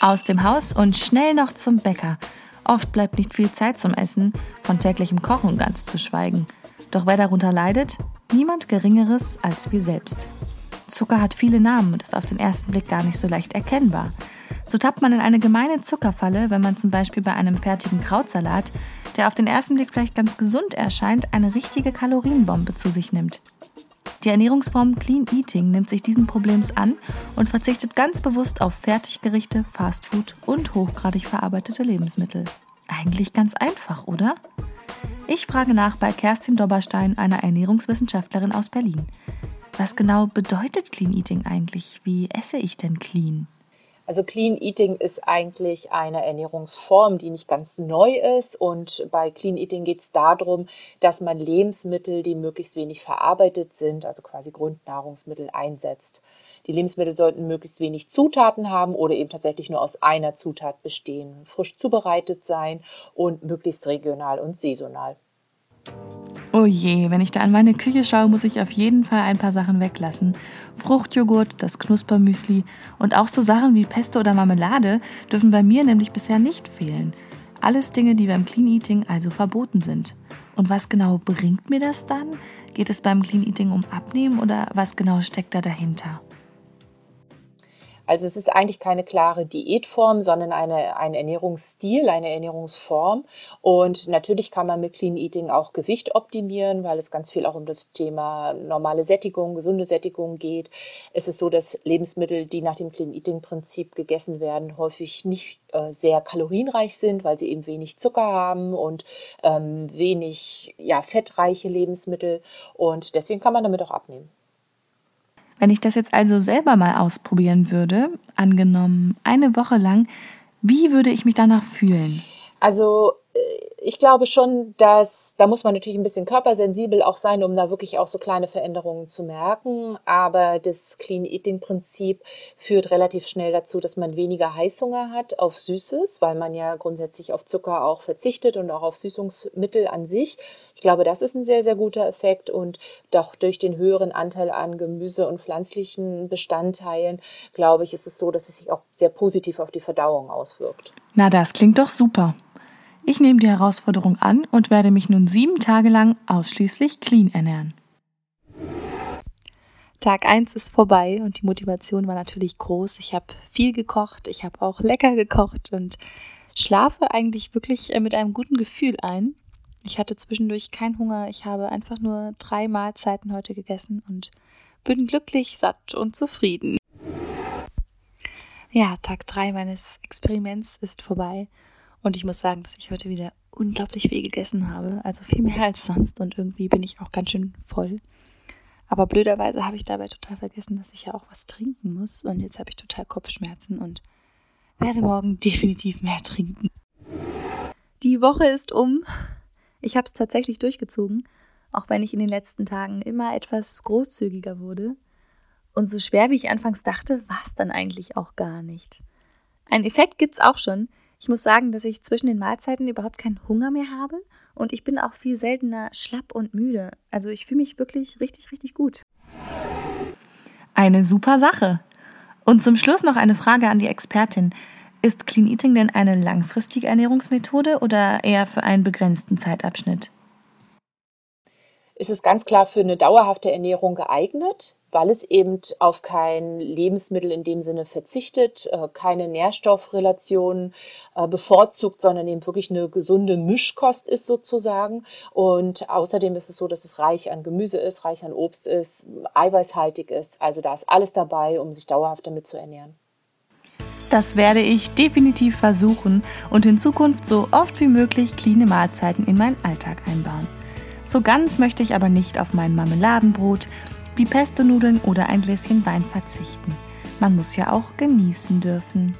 Aus dem Haus und schnell noch zum Bäcker. Oft bleibt nicht viel Zeit zum Essen, von täglichem Kochen ganz zu schweigen. Doch wer darunter leidet? Niemand Geringeres als wir selbst. Zucker hat viele Namen und ist auf den ersten Blick gar nicht so leicht erkennbar. So tappt man in eine gemeine Zuckerfalle, wenn man zum Beispiel bei einem fertigen Krautsalat, der auf den ersten Blick vielleicht ganz gesund erscheint, eine richtige Kalorienbombe zu sich nimmt. Die Ernährungsform Clean Eating nimmt sich diesen Problems an und verzichtet ganz bewusst auf Fertiggerichte, Fastfood und hochgradig verarbeitete Lebensmittel. Eigentlich ganz einfach, oder? Ich frage nach bei Kerstin Dobberstein, einer Ernährungswissenschaftlerin aus Berlin. Was genau bedeutet Clean Eating eigentlich? Wie esse ich denn clean? Also Clean Eating ist eigentlich eine Ernährungsform, die nicht ganz neu ist. Und bei Clean Eating geht es darum, dass man Lebensmittel, die möglichst wenig verarbeitet sind, also quasi Grundnahrungsmittel einsetzt. Die Lebensmittel sollten möglichst wenig Zutaten haben oder eben tatsächlich nur aus einer Zutat bestehen, frisch zubereitet sein und möglichst regional und saisonal. Oh je, wenn ich da an meine Küche schaue, muss ich auf jeden Fall ein paar Sachen weglassen. Fruchtjoghurt, das Knuspermüsli und auch so Sachen wie Pesto oder Marmelade dürfen bei mir nämlich bisher nicht fehlen. Alles Dinge, die beim Clean Eating also verboten sind. Und was genau bringt mir das dann? Geht es beim Clean Eating um Abnehmen oder was genau steckt da dahinter? Also es ist eigentlich keine klare Diätform, sondern eine, ein Ernährungsstil, eine Ernährungsform. Und natürlich kann man mit Clean Eating auch Gewicht optimieren, weil es ganz viel auch um das Thema normale Sättigung, gesunde Sättigung geht. Es ist so, dass Lebensmittel, die nach dem Clean Eating Prinzip gegessen werden, häufig nicht äh, sehr kalorienreich sind, weil sie eben wenig Zucker haben und ähm, wenig ja, fettreiche Lebensmittel. Und deswegen kann man damit auch abnehmen. Wenn ich das jetzt also selber mal ausprobieren würde, angenommen eine Woche lang, wie würde ich mich danach fühlen? Also ich glaube schon, dass da muss man natürlich ein bisschen körpersensibel auch sein, um da wirklich auch so kleine Veränderungen zu merken. Aber das Clean Eating Prinzip führt relativ schnell dazu, dass man weniger Heißhunger hat auf Süßes, weil man ja grundsätzlich auf Zucker auch verzichtet und auch auf Süßungsmittel an sich. Ich glaube, das ist ein sehr, sehr guter Effekt und doch durch den höheren Anteil an Gemüse und pflanzlichen Bestandteilen, glaube ich, ist es so, dass es sich auch sehr positiv auf die Verdauung auswirkt. Na, das klingt doch super. Ich nehme die Herausforderung an und werde mich nun sieben Tage lang ausschließlich clean ernähren. Tag 1 ist vorbei und die Motivation war natürlich groß. Ich habe viel gekocht, ich habe auch lecker gekocht und schlafe eigentlich wirklich äh, mit einem guten Gefühl ein. Ich hatte zwischendurch keinen Hunger, ich habe einfach nur drei Mahlzeiten heute gegessen und bin glücklich, satt und zufrieden. Ja, Tag 3 meines Experiments ist vorbei und ich muss sagen, dass ich heute wieder unglaublich viel gegessen habe. Also viel mehr als sonst. Und irgendwie bin ich auch ganz schön voll. Aber blöderweise habe ich dabei total vergessen, dass ich ja auch was trinken muss. Und jetzt habe ich total Kopfschmerzen und werde morgen definitiv mehr trinken. Die Woche ist um. Ich habe es tatsächlich durchgezogen, auch wenn ich in den letzten Tagen immer etwas großzügiger wurde. Und so schwer wie ich anfangs dachte, war es dann eigentlich auch gar nicht. Ein Effekt gibt es auch schon, ich muss sagen, dass ich zwischen den Mahlzeiten überhaupt keinen Hunger mehr habe und ich bin auch viel seltener schlapp und müde. Also ich fühle mich wirklich richtig, richtig gut. Eine super Sache. Und zum Schluss noch eine Frage an die Expertin. Ist Clean Eating denn eine langfristige Ernährungsmethode oder eher für einen begrenzten Zeitabschnitt? Ist es ganz klar für eine dauerhafte Ernährung geeignet weil es eben auf kein Lebensmittel in dem Sinne verzichtet, äh, keine Nährstoffrelationen äh, bevorzugt, sondern eben wirklich eine gesunde Mischkost ist sozusagen. Und außerdem ist es so, dass es reich an Gemüse ist, reich an Obst ist, eiweißhaltig ist. Also da ist alles dabei, um sich dauerhaft damit zu ernähren. Das werde ich definitiv versuchen und in Zukunft so oft wie möglich cleane Mahlzeiten in meinen Alltag einbauen. So ganz möchte ich aber nicht auf mein Marmeladenbrot, die Pesto-Nudeln oder ein Gläschen Wein verzichten. Man muss ja auch genießen dürfen.